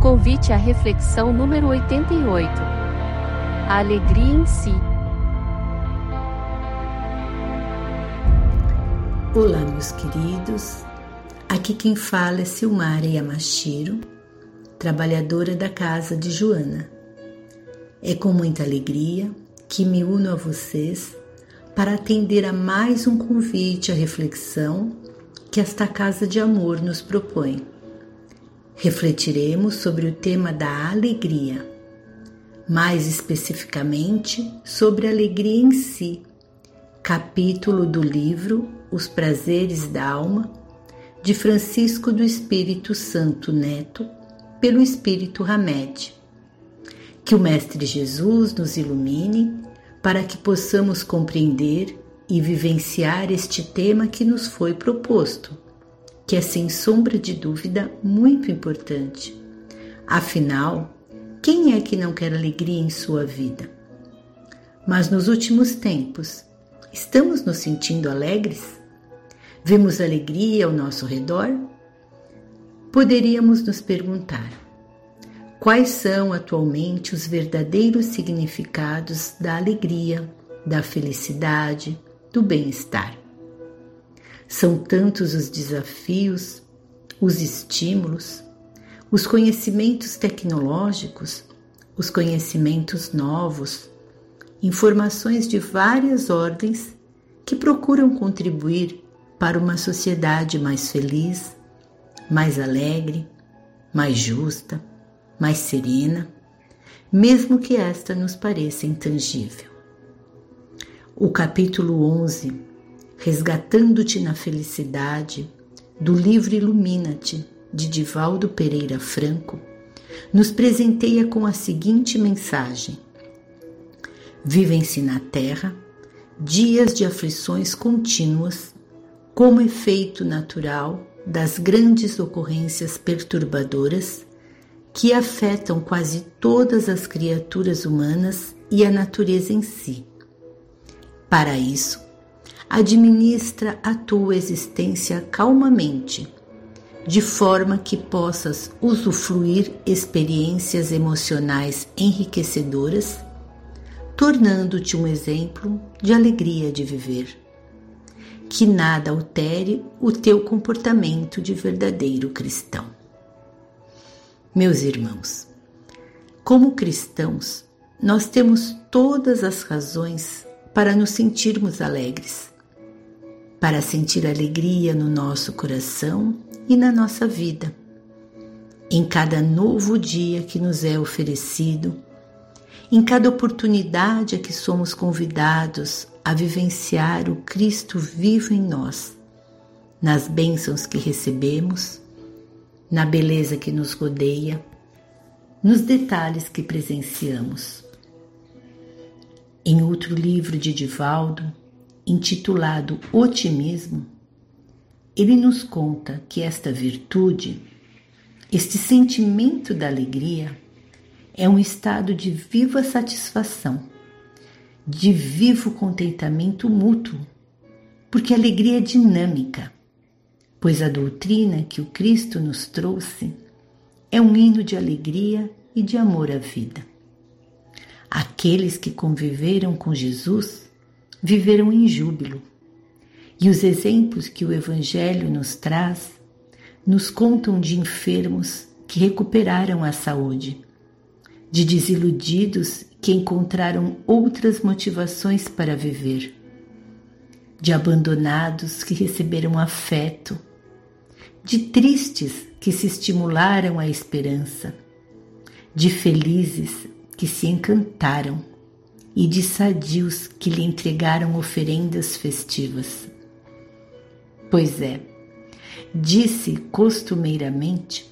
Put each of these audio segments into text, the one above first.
Convite à reflexão número 88. A alegria em si. Olá, meus queridos. Aqui quem fala é Silmara Yamashiro, trabalhadora da casa de Joana. É com muita alegria que me uno a vocês para atender a mais um convite à reflexão que esta casa de amor nos propõe. Refletiremos sobre o tema da alegria, mais especificamente sobre a alegria em si, capítulo do livro Os Prazeres da Alma, de Francisco do Espírito Santo Neto, pelo Espírito Hamed. Que o Mestre Jesus nos ilumine para que possamos compreender e vivenciar este tema que nos foi proposto, que é sem sombra de dúvida muito importante. Afinal, quem é que não quer alegria em sua vida? Mas nos últimos tempos, estamos nos sentindo alegres? Vemos alegria ao nosso redor? Poderíamos nos perguntar: Quais são atualmente os verdadeiros significados da alegria, da felicidade, do bem-estar? São tantos os desafios, os estímulos, os conhecimentos tecnológicos, os conhecimentos novos, informações de várias ordens que procuram contribuir para uma sociedade mais feliz, mais alegre, mais justa mais serena, mesmo que esta nos pareça intangível. O capítulo 11, Resgatando-te na Felicidade, do livro Ilumina-te, de Divaldo Pereira Franco, nos presenteia com a seguinte mensagem: Vivem-se na Terra dias de aflições contínuas, como efeito natural das grandes ocorrências perturbadoras que afetam quase todas as criaturas humanas e a natureza em si. Para isso, administra a tua existência calmamente, de forma que possas usufruir experiências emocionais enriquecedoras, tornando-te um exemplo de alegria de viver. Que nada altere o teu comportamento de verdadeiro cristão. Meus irmãos, como cristãos, nós temos todas as razões para nos sentirmos alegres, para sentir alegria no nosso coração e na nossa vida. Em cada novo dia que nos é oferecido, em cada oportunidade a que somos convidados a vivenciar o Cristo vivo em nós, nas bênçãos que recebemos na beleza que nos rodeia, nos detalhes que presenciamos. Em outro livro de Divaldo, intitulado Otimismo, ele nos conta que esta virtude, este sentimento da alegria, é um estado de viva satisfação, de vivo contentamento mútuo, porque a alegria é dinâmica pois a doutrina que o Cristo nos trouxe é um hino de alegria e de amor à vida. Aqueles que conviveram com Jesus viveram em júbilo, e os exemplos que o Evangelho nos traz nos contam de enfermos que recuperaram a saúde, de desiludidos que encontraram outras motivações para viver, de abandonados que receberam afeto de tristes que se estimularam à esperança, de felizes que se encantaram e de sadios que lhe entregaram oferendas festivas. Pois é, disse costumeiramente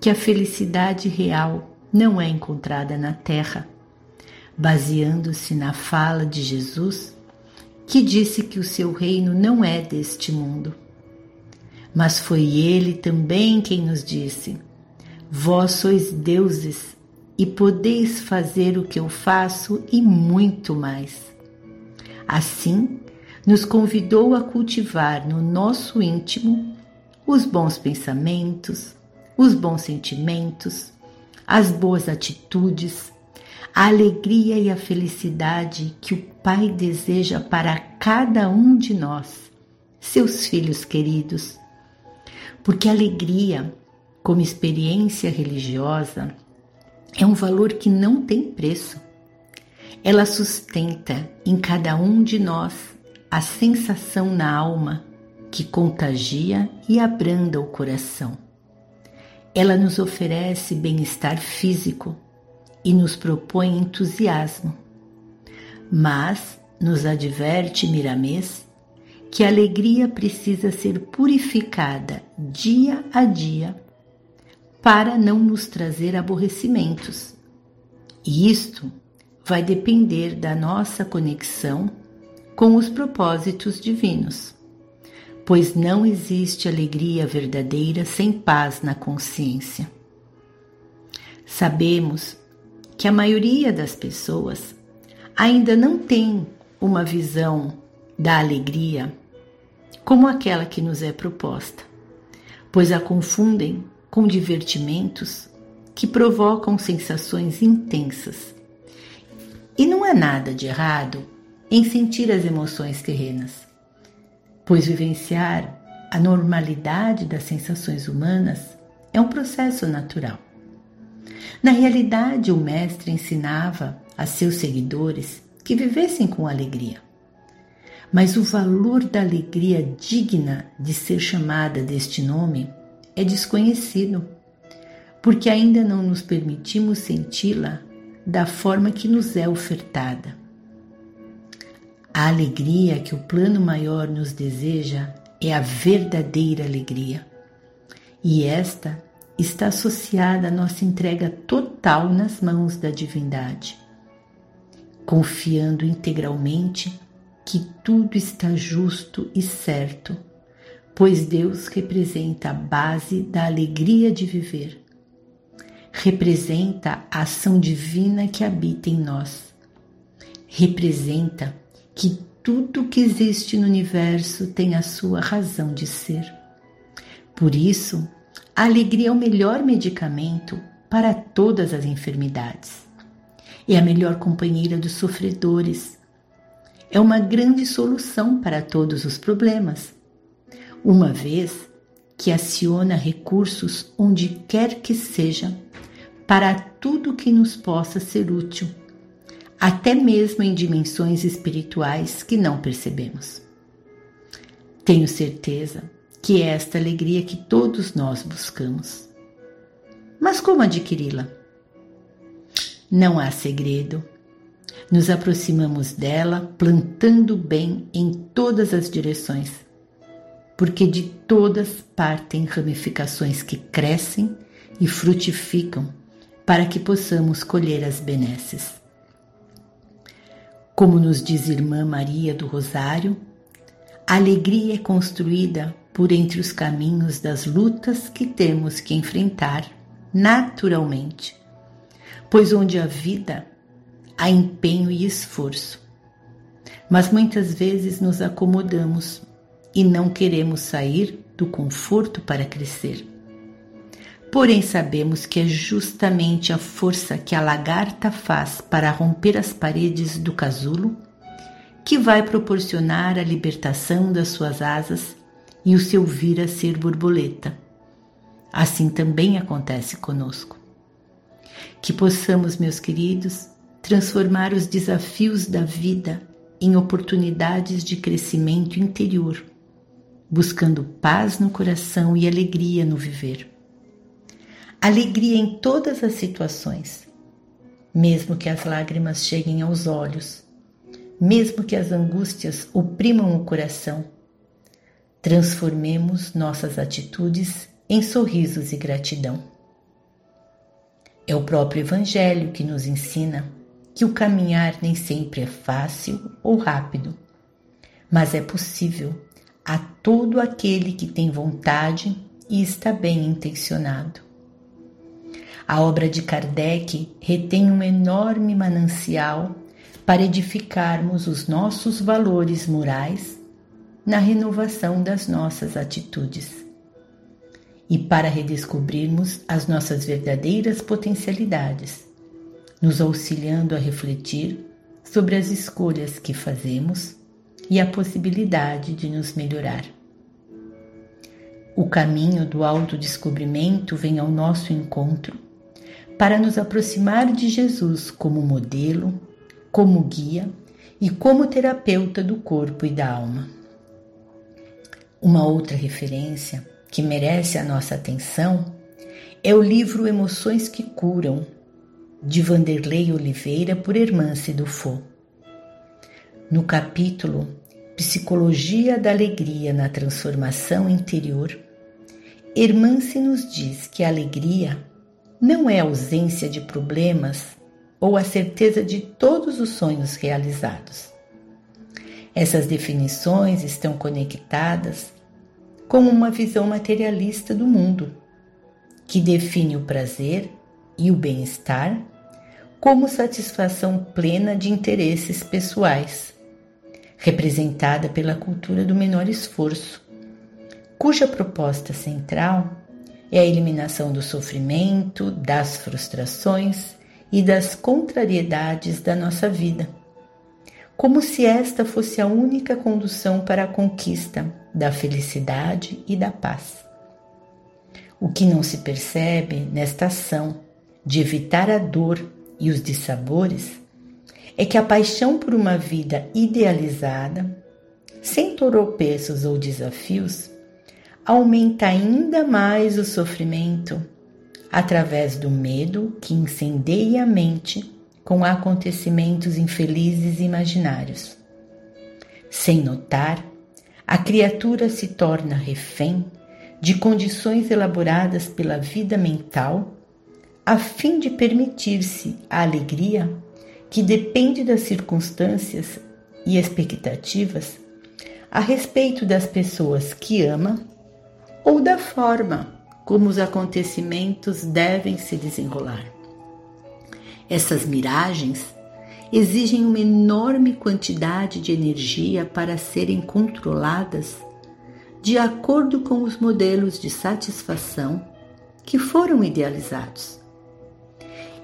que a felicidade real não é encontrada na terra, baseando-se na fala de Jesus, que disse que o seu reino não é deste mundo mas foi ele também quem nos disse: Vós sois deuses e podeis fazer o que eu faço e muito mais. Assim, nos convidou a cultivar no nosso íntimo os bons pensamentos, os bons sentimentos, as boas atitudes, a alegria e a felicidade que o Pai deseja para cada um de nós, seus filhos queridos. Porque a alegria, como experiência religiosa, é um valor que não tem preço. Ela sustenta em cada um de nós a sensação na alma que contagia e abranda o coração. Ela nos oferece bem-estar físico e nos propõe entusiasmo, mas nos adverte Miramês que a alegria precisa ser purificada dia a dia para não nos trazer aborrecimentos. E isto vai depender da nossa conexão com os propósitos divinos, pois não existe alegria verdadeira sem paz na consciência. Sabemos que a maioria das pessoas ainda não tem uma visão da alegria como aquela que nos é proposta, pois a confundem com divertimentos que provocam sensações intensas. E não há nada de errado em sentir as emoções terrenas, pois vivenciar a normalidade das sensações humanas é um processo natural. Na realidade, o Mestre ensinava a seus seguidores que vivessem com alegria. Mas o valor da alegria digna de ser chamada deste nome é desconhecido, porque ainda não nos permitimos senti-la da forma que nos é ofertada. A alegria que o plano maior nos deseja é a verdadeira alegria. E esta está associada à nossa entrega total nas mãos da divindade, confiando integralmente que tudo está justo e certo, pois Deus representa a base da alegria de viver. Representa a ação divina que habita em nós. Representa que tudo que existe no universo tem a sua razão de ser. Por isso, a alegria é o melhor medicamento para todas as enfermidades. É a melhor companheira dos sofredores é uma grande solução para todos os problemas, uma vez que aciona recursos onde quer que seja para tudo que nos possa ser útil, até mesmo em dimensões espirituais que não percebemos. Tenho certeza que é esta alegria que todos nós buscamos. Mas como adquiri-la? Não há segredo nos aproximamos dela plantando bem em todas as direções, porque de todas partem ramificações que crescem e frutificam para que possamos colher as benesses. Como nos diz Irmã Maria do Rosário, a alegria é construída por entre os caminhos das lutas que temos que enfrentar naturalmente, pois onde a vida há empenho e esforço. Mas muitas vezes nos acomodamos e não queremos sair do conforto para crescer. Porém, sabemos que é justamente a força que a lagarta faz para romper as paredes do casulo que vai proporcionar a libertação das suas asas e o seu vir a ser borboleta. Assim também acontece conosco. Que possamos, meus queridos, transformar os desafios da vida em oportunidades de crescimento interior, buscando paz no coração e alegria no viver. Alegria em todas as situações, mesmo que as lágrimas cheguem aos olhos, mesmo que as angústias oprimam o coração. Transformemos nossas atitudes em sorrisos e gratidão. É o próprio Evangelho que nos ensina que o caminhar nem sempre é fácil ou rápido, mas é possível a todo aquele que tem vontade e está bem intencionado. A obra de Kardec retém um enorme manancial para edificarmos os nossos valores morais na renovação das nossas atitudes. e para redescobrirmos as nossas verdadeiras potencialidades, nos auxiliando a refletir sobre as escolhas que fazemos e a possibilidade de nos melhorar. O caminho do autodescobrimento vem ao nosso encontro para nos aproximar de Jesus como modelo, como guia e como terapeuta do corpo e da alma. Uma outra referência que merece a nossa atenção é o livro Emoções que Curam, de Vanderlei Oliveira por Hermance Dufault. No capítulo Psicologia da Alegria na Transformação Interior, Hermance nos diz que a alegria não é ausência de problemas ou a certeza de todos os sonhos realizados. Essas definições estão conectadas com uma visão materialista do mundo, que define o prazer e o bem-estar como satisfação plena de interesses pessoais, representada pela cultura do menor esforço, cuja proposta central é a eliminação do sofrimento, das frustrações e das contrariedades da nossa vida, como se esta fosse a única condução para a conquista da felicidade e da paz. O que não se percebe nesta ação de evitar a dor e os dissabores é que a paixão por uma vida idealizada, sem tropeços ou desafios, aumenta ainda mais o sofrimento através do medo que incendeia a mente com acontecimentos infelizes imaginários. Sem notar, a criatura se torna refém de condições elaboradas pela vida mental a fim de permitir-se a alegria que depende das circunstâncias e expectativas a respeito das pessoas que ama ou da forma como os acontecimentos devem se desenrolar. Essas miragens exigem uma enorme quantidade de energia para serem controladas de acordo com os modelos de satisfação que foram idealizados.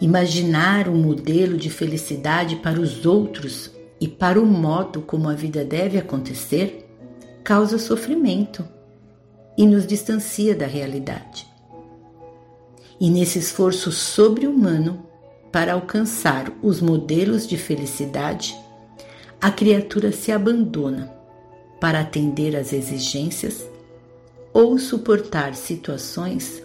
Imaginar um modelo de felicidade para os outros e para o modo como a vida deve acontecer causa sofrimento e nos distancia da realidade. E nesse esforço sobre-humano para alcançar os modelos de felicidade, a criatura se abandona para atender às exigências ou suportar situações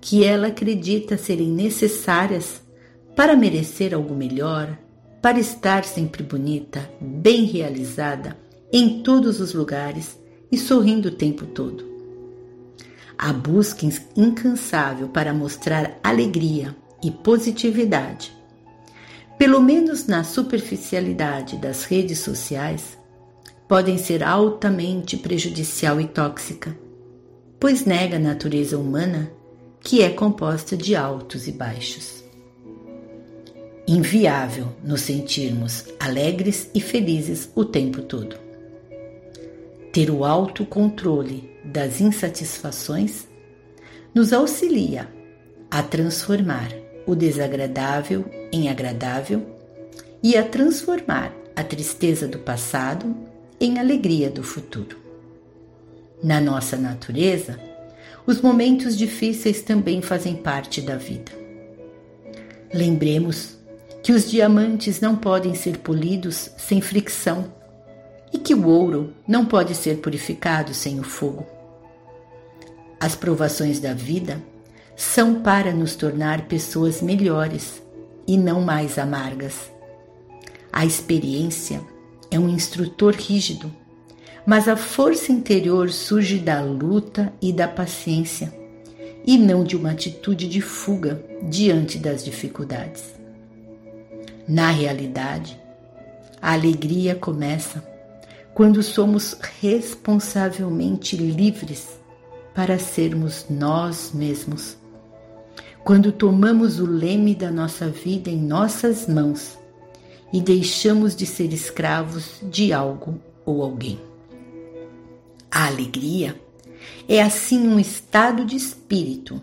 que ela acredita serem necessárias para merecer algo melhor, para estar sempre bonita, bem realizada em todos os lugares e sorrindo o tempo todo. A busca incansável para mostrar alegria e positividade, pelo menos na superficialidade das redes sociais, podem ser altamente prejudicial e tóxica, pois nega a natureza humana que é composta de altos e baixos. Inviável nos sentirmos alegres e felizes o tempo todo. Ter o autocontrole das insatisfações nos auxilia a transformar o desagradável em agradável e a transformar a tristeza do passado em alegria do futuro. Na nossa natureza, os momentos difíceis também fazem parte da vida. Lembremos que os diamantes não podem ser polidos sem fricção e que o ouro não pode ser purificado sem o fogo. As provações da vida são para nos tornar pessoas melhores e não mais amargas. A experiência é um instrutor rígido mas a força interior surge da luta e da paciência, e não de uma atitude de fuga diante das dificuldades. Na realidade, a alegria começa quando somos responsavelmente livres para sermos nós mesmos. Quando tomamos o leme da nossa vida em nossas mãos e deixamos de ser escravos de algo ou alguém. A alegria É assim um estado de espírito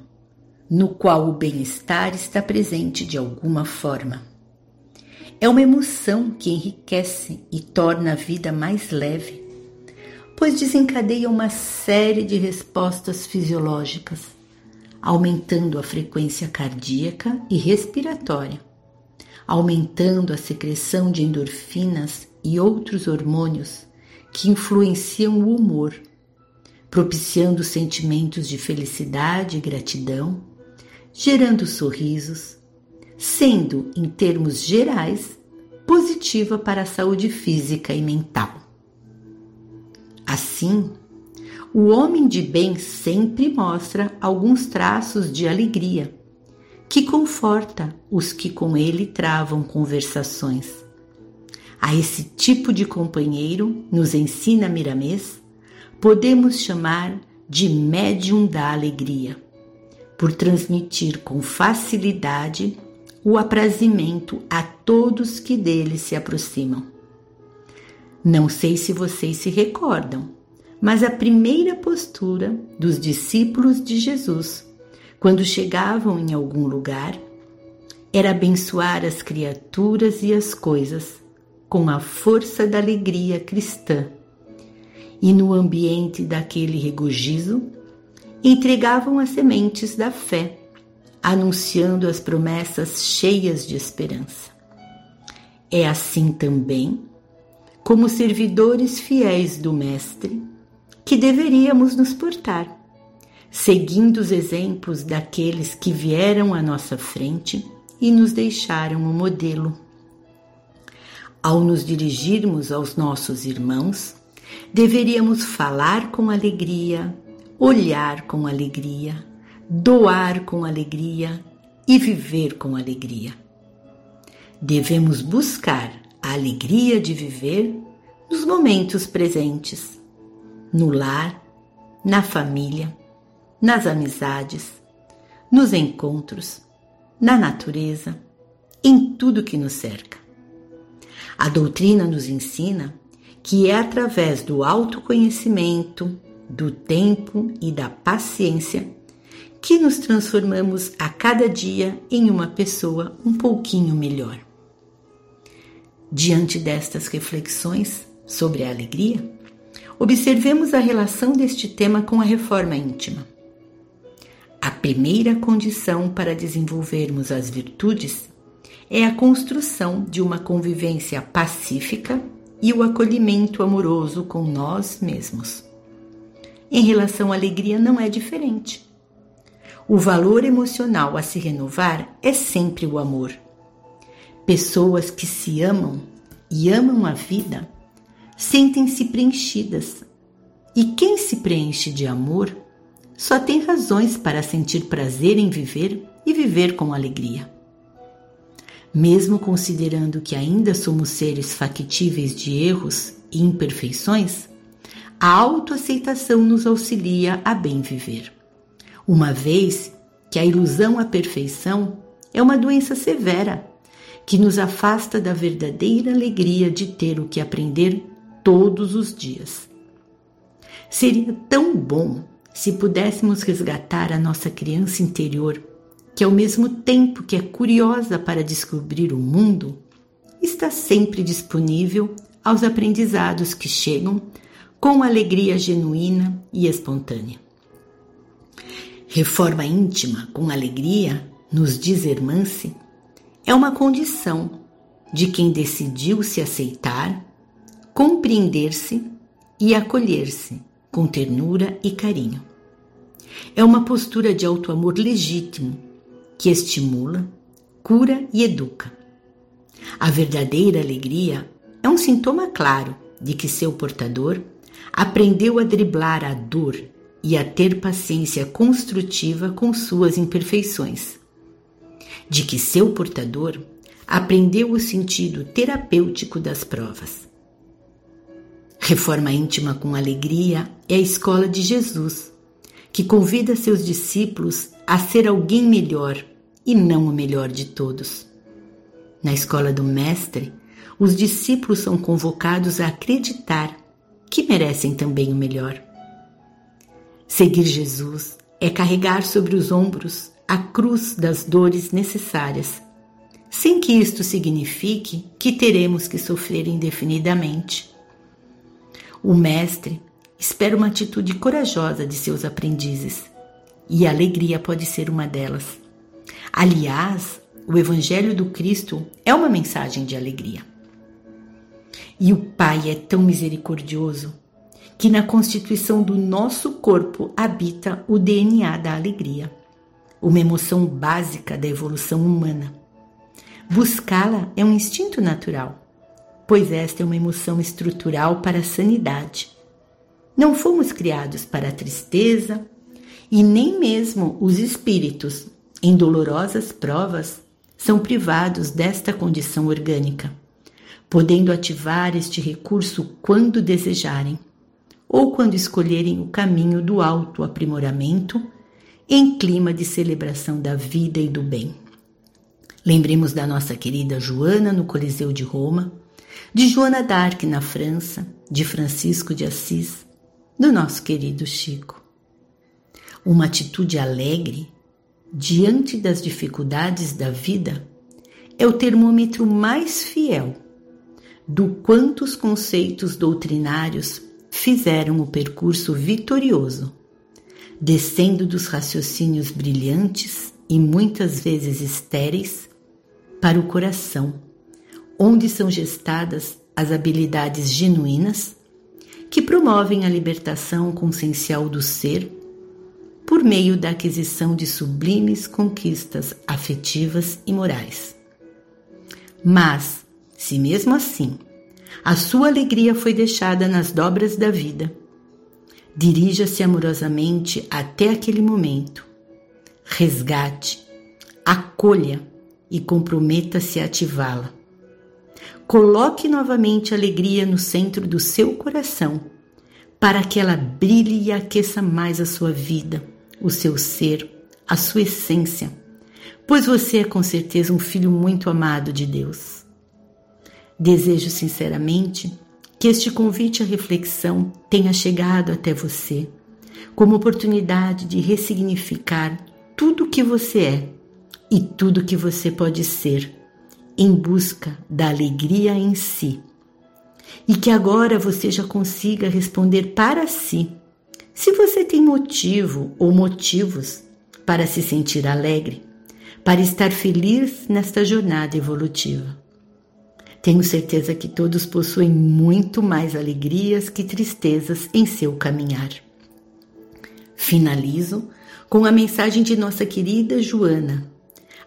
no qual o bem-estar está presente de alguma forma. É uma emoção que enriquece e torna a vida mais leve, pois desencadeia uma série de respostas fisiológicas, aumentando a frequência cardíaca e respiratória, aumentando a secreção de endorfinas e outros hormônios que influenciam o humor, propiciando sentimentos de felicidade e gratidão, gerando sorrisos, sendo, em termos gerais, positiva para a saúde física e mental. Assim, o homem de bem sempre mostra alguns traços de alegria, que conforta os que com ele travam conversações a esse tipo de companheiro, nos ensina Miramês, podemos chamar de médium da alegria, por transmitir com facilidade o aprazimento a todos que dele se aproximam. Não sei se vocês se recordam, mas a primeira postura dos discípulos de Jesus, quando chegavam em algum lugar, era abençoar as criaturas e as coisas com a força da alegria cristã. E no ambiente daquele regozijo, entregavam as sementes da fé, anunciando as promessas cheias de esperança. É assim também, como servidores fiéis do Mestre, que deveríamos nos portar, seguindo os exemplos daqueles que vieram à nossa frente e nos deixaram o modelo. Ao nos dirigirmos aos nossos irmãos, deveríamos falar com alegria, olhar com alegria, doar com alegria e viver com alegria. Devemos buscar a alegria de viver nos momentos presentes, no lar, na família, nas amizades, nos encontros, na natureza, em tudo que nos cerca. A doutrina nos ensina que é através do autoconhecimento, do tempo e da paciência que nos transformamos a cada dia em uma pessoa um pouquinho melhor. Diante destas reflexões sobre a alegria, observemos a relação deste tema com a reforma íntima. A primeira condição para desenvolvermos as virtudes é a construção de uma convivência pacífica e o acolhimento amoroso com nós mesmos. Em relação à alegria, não é diferente. O valor emocional a se renovar é sempre o amor. Pessoas que se amam e amam a vida sentem-se preenchidas. E quem se preenche de amor só tem razões para sentir prazer em viver e viver com alegria. Mesmo considerando que ainda somos seres factíveis de erros e imperfeições, a autoaceitação nos auxilia a bem viver. Uma vez que a ilusão à perfeição é uma doença severa que nos afasta da verdadeira alegria de ter o que aprender todos os dias. Seria tão bom se pudéssemos resgatar a nossa criança interior que ao mesmo tempo que é curiosa para descobrir o mundo, está sempre disponível aos aprendizados que chegam com alegria genuína e espontânea. Reforma íntima com alegria, nos diz Hermance, é uma condição de quem decidiu se aceitar, compreender-se e acolher-se com ternura e carinho. É uma postura de auto-amor legítimo que estimula, cura e educa. A verdadeira alegria é um sintoma claro de que seu portador aprendeu a driblar a dor e a ter paciência construtiva com suas imperfeições. De que seu portador aprendeu o sentido terapêutico das provas. Reforma íntima com alegria é a escola de Jesus, que convida seus discípulos a ser alguém melhor e não o melhor de todos. Na escola do Mestre, os discípulos são convocados a acreditar que merecem também o melhor. Seguir Jesus é carregar sobre os ombros a cruz das dores necessárias, sem que isto signifique que teremos que sofrer indefinidamente. O Mestre espera uma atitude corajosa de seus aprendizes, e a alegria pode ser uma delas. Aliás, o Evangelho do Cristo é uma mensagem de alegria. E o Pai é tão misericordioso que na constituição do nosso corpo habita o DNA da alegria, uma emoção básica da evolução humana. Buscá-la é um instinto natural, pois esta é uma emoção estrutural para a sanidade. Não fomos criados para a tristeza e nem mesmo os espíritos, em dolorosas provas, são privados desta condição orgânica, podendo ativar este recurso quando desejarem ou quando escolherem o caminho do autoaprimoramento em clima de celebração da vida e do bem. Lembremos da nossa querida Joana no Coliseu de Roma, de Joana d'Arc na França, de Francisco de Assis, do nosso querido Chico. Uma atitude alegre diante das dificuldades da vida é o termômetro mais fiel do quanto os conceitos doutrinários fizeram o percurso vitorioso, descendo dos raciocínios brilhantes e muitas vezes estéreis para o coração, onde são gestadas as habilidades genuínas que promovem a libertação consciencial do ser por meio da aquisição de sublimes conquistas afetivas e morais. Mas, se mesmo assim a sua alegria foi deixada nas dobras da vida. Dirija-se amorosamente até aquele momento. Resgate, acolha e comprometa-se a ativá-la. Coloque novamente a alegria no centro do seu coração, para que ela brilhe e aqueça mais a sua vida, o seu ser, a sua essência, pois você é com certeza um filho muito amado de Deus. Desejo sinceramente que este convite à reflexão tenha chegado até você como oportunidade de ressignificar tudo o que você é e tudo o que você pode ser em busca da alegria em si. E que agora você já consiga responder para si se você tem motivo ou motivos para se sentir alegre, para estar feliz nesta jornada evolutiva. Tenho certeza que todos possuem muito mais alegrias que tristezas em seu caminhar. Finalizo com a mensagem de nossa querida Joana,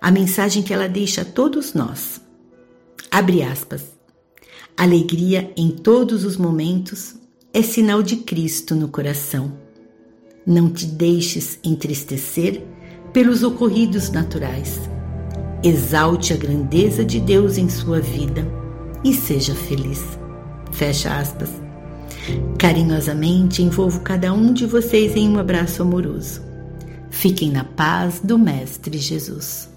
a mensagem que ela deixa a todos nós. Abre aspas. Alegria em todos os momentos é sinal de Cristo no coração. Não te deixes entristecer pelos ocorridos naturais. Exalte a grandeza de Deus em sua vida e seja feliz. Fecha aspas. Carinhosamente envolvo cada um de vocês em um abraço amoroso. Fiquem na paz do Mestre Jesus.